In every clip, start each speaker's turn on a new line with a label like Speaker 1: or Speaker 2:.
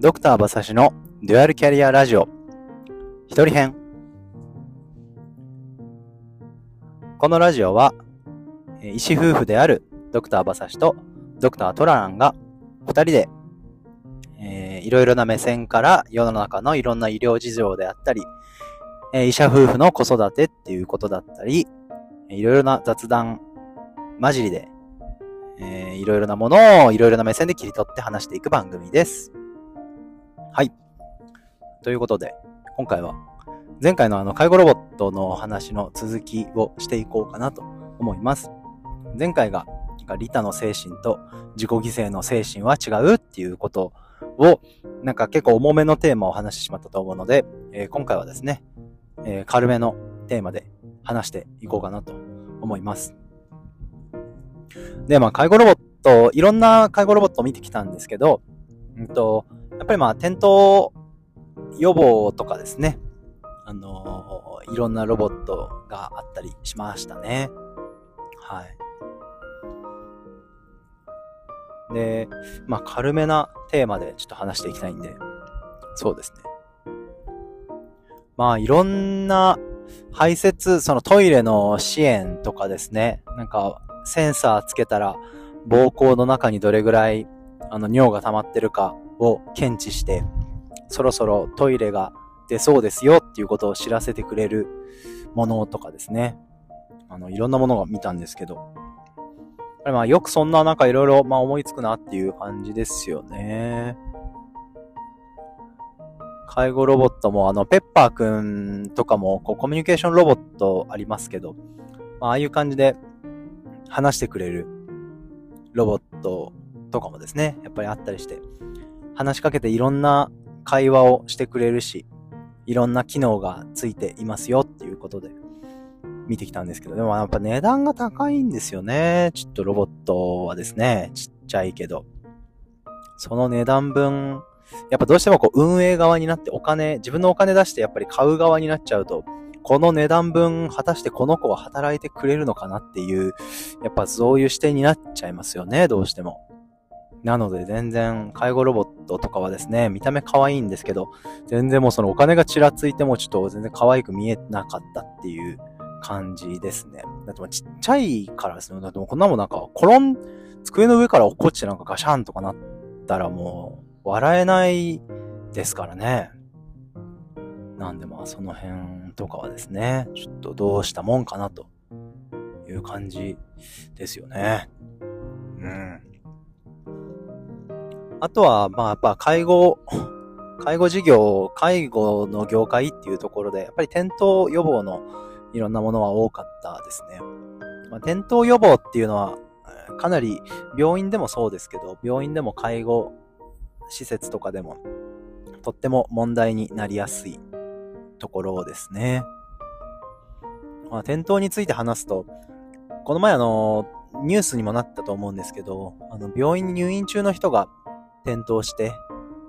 Speaker 1: ドクター馬刺しのデュアルキャリアラジオ一人編このラジオは医師夫婦であるドクター馬刺しとドクタートラランが二人で、えーいろいろな目線から世の中のいろんな医療事情であったり、えー医者夫婦の子育てっていうことだったり、いろいろな雑談混じりで、えーいろいろなものをいろいろな目線で切り取って話していく番組です。はい。ということで、今回は前回のあの介護ロボットの話の続きをしていこうかなと思います。前回がリタの精神と自己犠牲の精神は違うっていうことをなんか結構重めのテーマを話してしまったと思うので、えー今回はですね、えー軽めのテーマで話していこうかなと思います。で、まあ介護ロボット、いろんな介護ロボットを見てきたんですけど、うんと、やっぱりまあ転倒予防とかですね、あのーいろんなロボットがあったりしましたね。はい。で、まあ軽めなテーマでちょっと話していきたいんで、そうですね。まあいろんな排泄、そのトイレの支援とかですね、なんかセンサーつけたら膀胱の中にどれぐらいあの尿が溜まってるかを検知して、そろそろトイレが出そうですよっていうことを知らせてくれるものとかですね。あの、いろんなものが見たんですけど。まあよくそんななんかいろいろまあ思いつくなっていう感じですよね。介護ロボットもあの、ペッパーくんとかもこうコミュニケーションロボットありますけど、まあああいう感じで話してくれるロボットとかもですね、やっぱりあったりして、話しかけていろんな会話をしてくれるし、いろんな機能がついていますよっていうことで見てきたんですけど、でもやっぱ値段が高いんですよね。ちょっとロボットはですね、ちっちゃいけど。その値段分、やっぱどうしてもこう運営側になってお金、自分のお金出してやっぱり買う側になっちゃうと、この値段分果たしてこの子は働いてくれるのかなっていう、やっぱそういう視点になっちゃいますよね、どうしても。なので全然介護ロボットとかはですね、見た目可愛いんですけど、全然もうそのお金がちらついてもちょっと全然可愛く見えなかったっていう感じですね。だってもうちっちゃいからですね。だってもうこんなもんなんか転ん、机の上から落っこちてなんかガシャンとかなったらもう笑えないですからね。なんでまあその辺とかはですね、ちょっとどうしたもんかなという感じですよね。うん。あとは、まあやっぱ介護、介護事業、介護の業界っていうところで、やっぱり転倒予防のいろんなものは多かったですね。まあ、転倒予防っていうのは、かなり病院でもそうですけど、病院でも介護施設とかでも、とっても問題になりやすいところですね。まあ、転倒について話すと、この前あの、ニュースにもなったと思うんですけど、あの、病院に入院中の人が転倒して、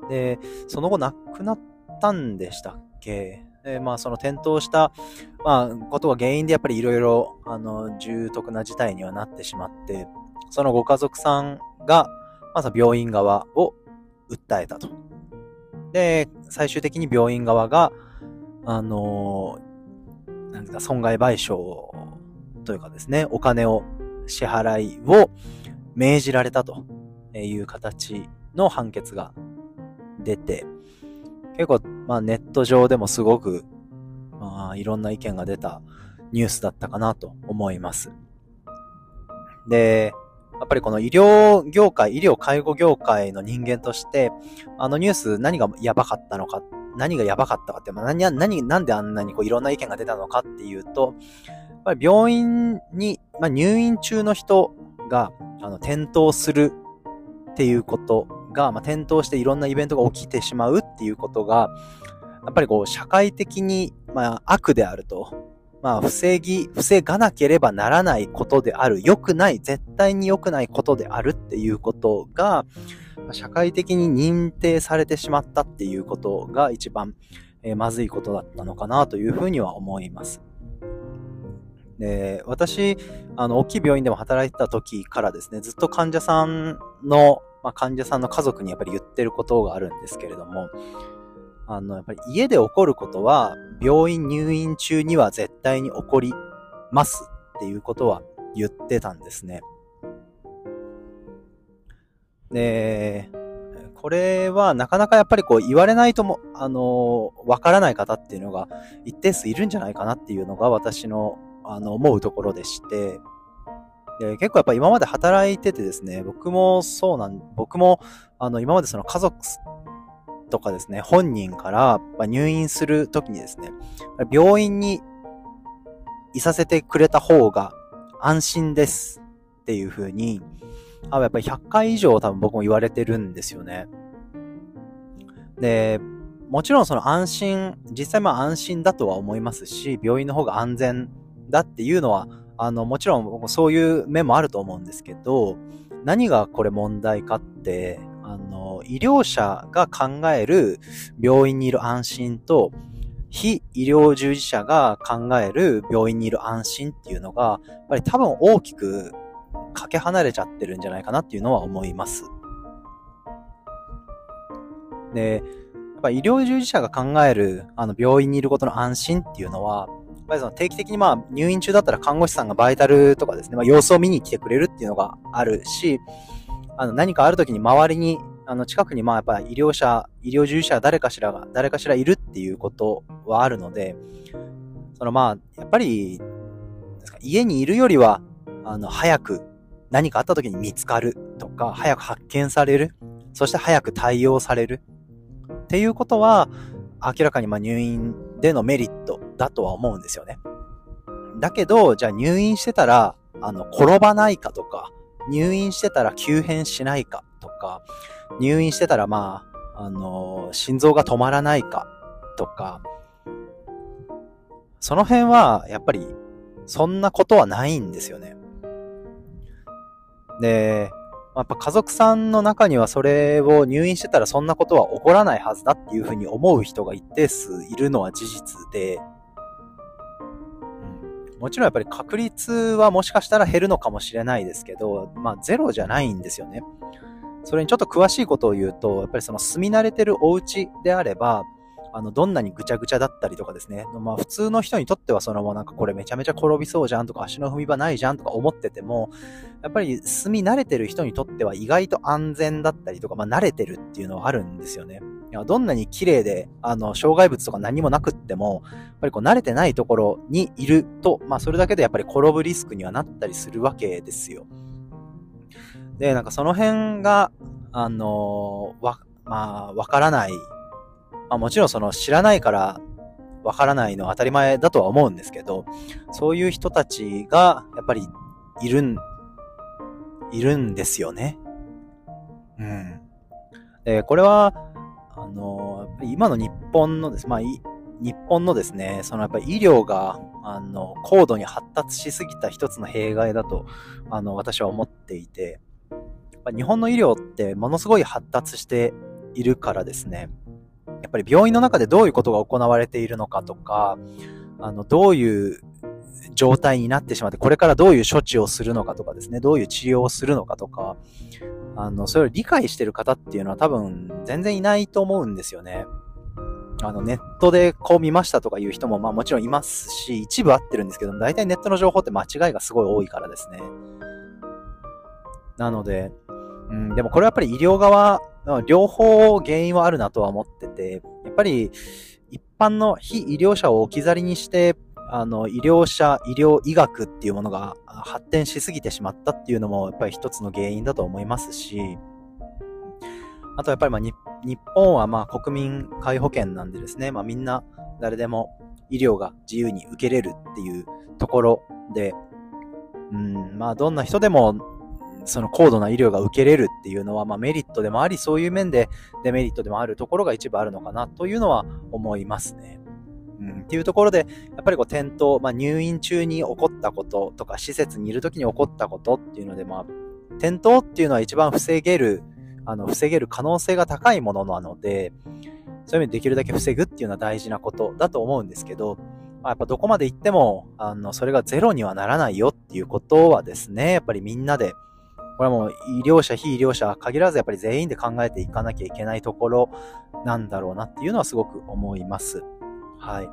Speaker 1: で、その後亡くなったんでしたっけ？で、まあその転倒した、まあ、ことが原因でやっぱりいろいろ、あの、重篤な事態にはなってしまって、そのご家族さんが、まず病院側を訴えたと。で、最終的に病院側が、あの、なんですか、損害賠償というかですね、お金を支払いを命じられたという形の判決が出て、結構、まあネット上でもすごく、まあいろんな意見が出たニュースだったかなと思います。で、やっぱりこの医療業界、医療介護業界の人間として、あのニュース何がやばかったのか、何がやばかったかって、まあ、何、何、なんであんなにこういろんな意見が出たのかっていうと、やっぱり病院に、まあ、入院中の人が、あの、転倒するっていうことが、まあ、転倒していろんなイベントが起きてしまうっていうことが、やっぱりこう、社会的に、まあ、悪であると。まあ、防ぎ、防がなければならないことである。良くない、絶対に良くないことであるっていうことが、社会的に認定されてしまったっていうことが一番、えーまずいことだったのかなというふうには思います。で、私、あの、大きい病院でも働いてた時からですね、ずっと患者さんの、まあ、患者さんの家族にやっぱり言ってることがあるんですけれども、あの、やっぱり家で起こることは、病院入院中には絶対に起こりますっていうことは言ってたんですね。で、これはなかなかやっぱりこう言われないとも、あの、わからない方っていうのが一定数いるんじゃないかなっていうのが私の、あの、思うところでして、で、結構やっぱ今まで働いててですね、僕もそうなん、僕も、あの、今までその家族とかですね、本人から入院するときにですね、病院にいさせてくれた方が安心ですっていう風に、あやっぱり100回以上多分僕も言われてるんですよね。で、もちろんその安心、実際まあ安心だとは思いますし、病院の方が安全だっていうのは、あの、もちろんそういう面もあると思うんですけど、何がこれ問題かって、あの、医療者が考える病院にいる安心と、非医療従事者が考える病院にいる安心っていうのが、やっぱり多分大きくかけ離れちゃってるんじゃないかなっていうのは思います。で、やっぱ医療従事者が考えるあの病院にいることの安心っていうのは、ぱりその定期的にまあ入院中だったら看護師さんがバイタルとかですね、まあ、様子を見に来てくれるっていうのがあるし、あの何かある時に周りに、あの近くにまあやっぱり医療者、医療従事者誰かしらが、誰かしらいるっていうことはあるので、そのまあ、やっぱり、家にいるよりは、あの、早く何かあった時に見つかるとか、早く発見される、そして早く対応されるっていうことは、明らかにま入院でのメリットだとは思うんですよね。だけど、じゃあ入院してたら、あの、転ばないかとか、入院してたら急変しないかとか、入院してたらまあ、あの、心臓が止まらないかとか、その辺は、やっぱり、そんなことはないんですよね。で、やっぱ家族さんの中にはそれを入院してたらそんなことは起こらないはずだっていうふうに思う人が一定数いるのは事実で、もちろんやっぱり確率はもしかしたら減るのかもしれないですけど、まあゼロじゃないんですよね。それにちょっと詳しいことを言うと、やっぱりその住み慣れてるお家であれば、あの、どんなにぐちゃぐちゃだったりとかですね。まあ、普通の人にとってはそのもうなんかこれめちゃめちゃ転びそうじゃんとか足の踏み場ないじゃんとか思ってても、やっぱり住み慣れてる人にとっては意外と安全だったりとか、まあ、慣れてるっていうのはあるんですよね。いやどんなに綺麗で、あの、障害物とか何もなくっても、やっぱりこう慣れてないところにいると、まあ、それだけでやっぱり転ぶリスクにはなったりするわけですよ。で、なんかその辺が、あのわ、まあ、わからないまあ、もちろんその知らないからわからないのは当たり前だとは思うんですけど、そういう人たちがやっぱりいるん、いるんですよね。うん。で、これは、あの、今の日本のです、まあ、日本のですね、そのやっぱり医療が、あの、高度に発達しすぎた一つの弊害だと、あの、私は思っていて、日本の医療ってものすごい発達しているからですね、やっぱり病院の中でどういうことが行われているのかとか、あの、どういう状態になってしまって、これからどういう処置をするのかとかですね、どういう治療をするのかとか、あの、それを理解してる方っていうのは多分全然いないと思うんですよね。あの、ネットでこう見ましたとかいう人もまあもちろんいますし、一部合ってるんですけども、大体ネットの情報って間違いがすごい多いからですね。なので、うん、でもこれはやっぱり医療側両方原因はあるなとは思ってて、やっぱり一般の非医療者を置き去りにして、あの、医療者、医療医学っていうものが発展しすぎてしまったっていうのも、やっぱり一つの原因だと思いますし、あとやっぱりまあ日本はまあ国民皆保険なんでですね、まあみんな誰でも医療が自由に受けれるっていうところで、うん、まあどんな人でもその高度な医療が受けれるっていうのは、まあ、メリットでもあり、そういう面でデメリットでもあるところが一部あるのかなというのは思いますね。うん、っていうところで、やっぱりこう転倒、まあ、入院中に起こったこととか、施設にいる時に起こったことっていうので、まあ、転倒っていうのは一番防げる、あの、防げる可能性が高いものなので、そういう意味でできるだけ防ぐっていうのは大事なことだと思うんですけど、まあ、やっぱどこまで行っても、あの、それがゼロにはならないよっていうことはですね、やっぱりみんなでこれはもう医療者、非医療者限らずやっぱり全員で考えていかなきゃいけないところなんだろうなっていうのはすごく思います。はい。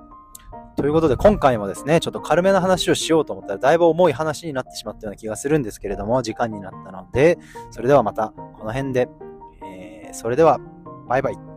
Speaker 1: ということで今回もですね、ちょっと軽めな話をしようと思ったらだいぶ重い話になってしまったような気がするんですけれども、時間になったので、それではまたこの辺で、えー、それではバイバイ。